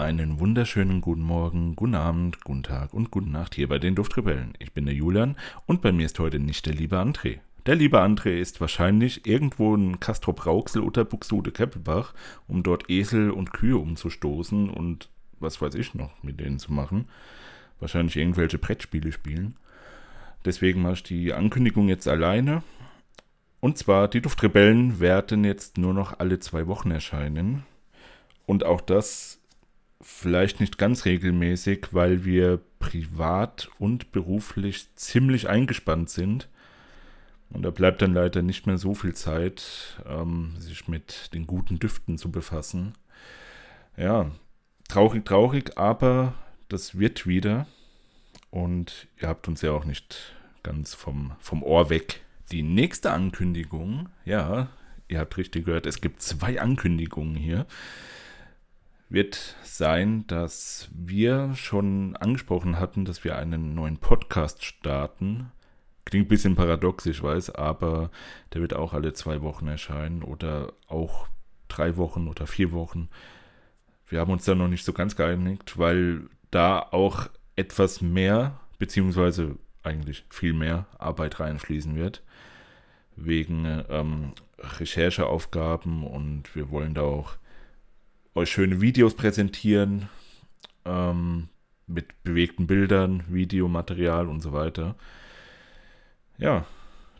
Einen wunderschönen guten Morgen, guten Abend, guten Tag und guten Nacht hier bei den Duftrebellen. Ich bin der Julian und bei mir ist heute nicht der liebe André. Der liebe André ist wahrscheinlich irgendwo in Castrop Rauxel oder Buxtehude Keppelbach, um dort Esel und Kühe umzustoßen und was weiß ich noch mit denen zu machen. Wahrscheinlich irgendwelche Brettspiele spielen. Deswegen mache ich die Ankündigung jetzt alleine. Und zwar, die Duftrebellen werden jetzt nur noch alle zwei Wochen erscheinen. Und auch das vielleicht nicht ganz regelmäßig, weil wir privat und beruflich ziemlich eingespannt sind. Und da bleibt dann leider nicht mehr so viel Zeit, ähm, sich mit den guten Düften zu befassen. Ja, traurig, traurig, aber das wird wieder. Und ihr habt uns ja auch nicht ganz vom, vom Ohr weg. Die nächste Ankündigung, ja, ihr habt richtig gehört, es gibt zwei Ankündigungen hier wird sein, dass wir schon angesprochen hatten, dass wir einen neuen Podcast starten. Klingt ein bisschen paradox, ich weiß, aber der wird auch alle zwei Wochen erscheinen oder auch drei Wochen oder vier Wochen. Wir haben uns da noch nicht so ganz geeinigt, weil da auch etwas mehr, beziehungsweise eigentlich viel mehr Arbeit reinfließen wird. Wegen ähm, Rechercheaufgaben und wir wollen da auch euch schöne Videos präsentieren ähm, mit bewegten Bildern, Videomaterial und so weiter. Ja,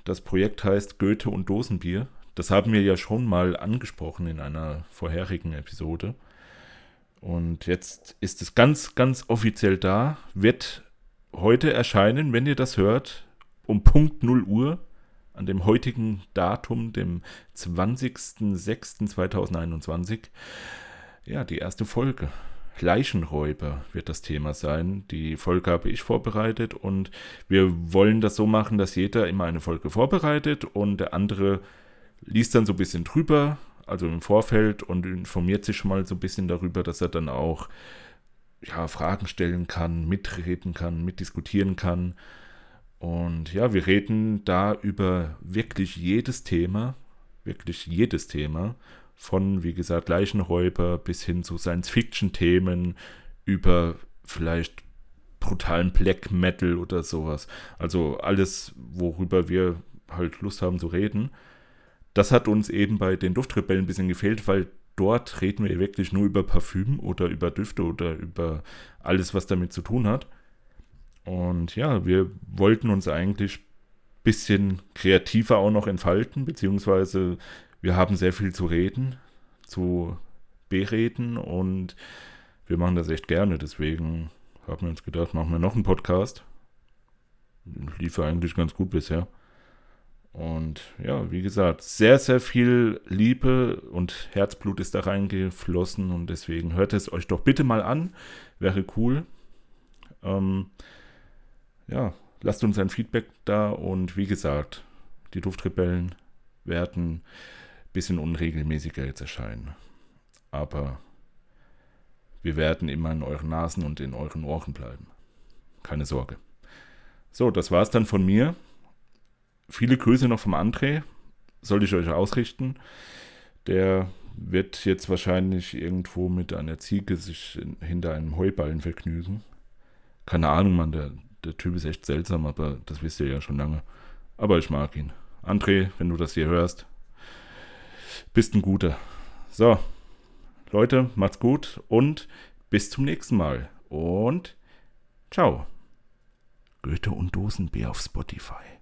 das Projekt heißt Goethe und Dosenbier. Das haben wir ja schon mal angesprochen in einer vorherigen Episode. Und jetzt ist es ganz, ganz offiziell da. Wird heute erscheinen, wenn ihr das hört, um Punkt 0 Uhr an dem heutigen Datum, dem 20.06.2021 ja, die erste Folge. Leichenräuber wird das Thema sein. Die Folge habe ich vorbereitet und wir wollen das so machen, dass jeder immer eine Folge vorbereitet und der andere liest dann so ein bisschen drüber, also im Vorfeld und informiert sich mal so ein bisschen darüber, dass er dann auch ja, Fragen stellen kann, mitreden kann, mitdiskutieren kann. Und ja, wir reden da über wirklich jedes Thema, wirklich jedes Thema von, wie gesagt, Leichenräuber bis hin zu Science-Fiction-Themen über vielleicht brutalen Black Metal oder sowas. Also alles, worüber wir halt Lust haben zu reden. Das hat uns eben bei den Duftrebellen ein bisschen gefehlt, weil dort reden wir wirklich nur über Parfüm oder über Düfte oder über alles, was damit zu tun hat. Und ja, wir wollten uns eigentlich ein bisschen kreativer auch noch entfalten, beziehungsweise wir haben sehr viel zu reden, zu bereden und wir machen das echt gerne. Deswegen haben wir uns gedacht, machen wir noch einen Podcast. Lief eigentlich ganz gut bisher. Und ja, wie gesagt, sehr, sehr viel Liebe und Herzblut ist da reingeflossen und deswegen hört es euch doch bitte mal an. Wäre cool. Ähm, ja, lasst uns ein Feedback da und wie gesagt, die Duftrebellen werden bisschen unregelmäßiger jetzt erscheinen. Aber wir werden immer in euren Nasen und in euren Ohren bleiben. Keine Sorge. So, das war's dann von mir. Viele Grüße noch vom André. Soll ich euch ausrichten. Der wird jetzt wahrscheinlich irgendwo mit einer Ziege sich hinter einem Heuballen vergnügen. Keine Ahnung, Mann, der, der Typ ist echt seltsam, aber das wisst ihr ja schon lange. Aber ich mag ihn. André, wenn du das hier hörst, bist ein guter. So, Leute, macht's gut und bis zum nächsten Mal. Und ciao. Goethe und Dosenbier auf Spotify.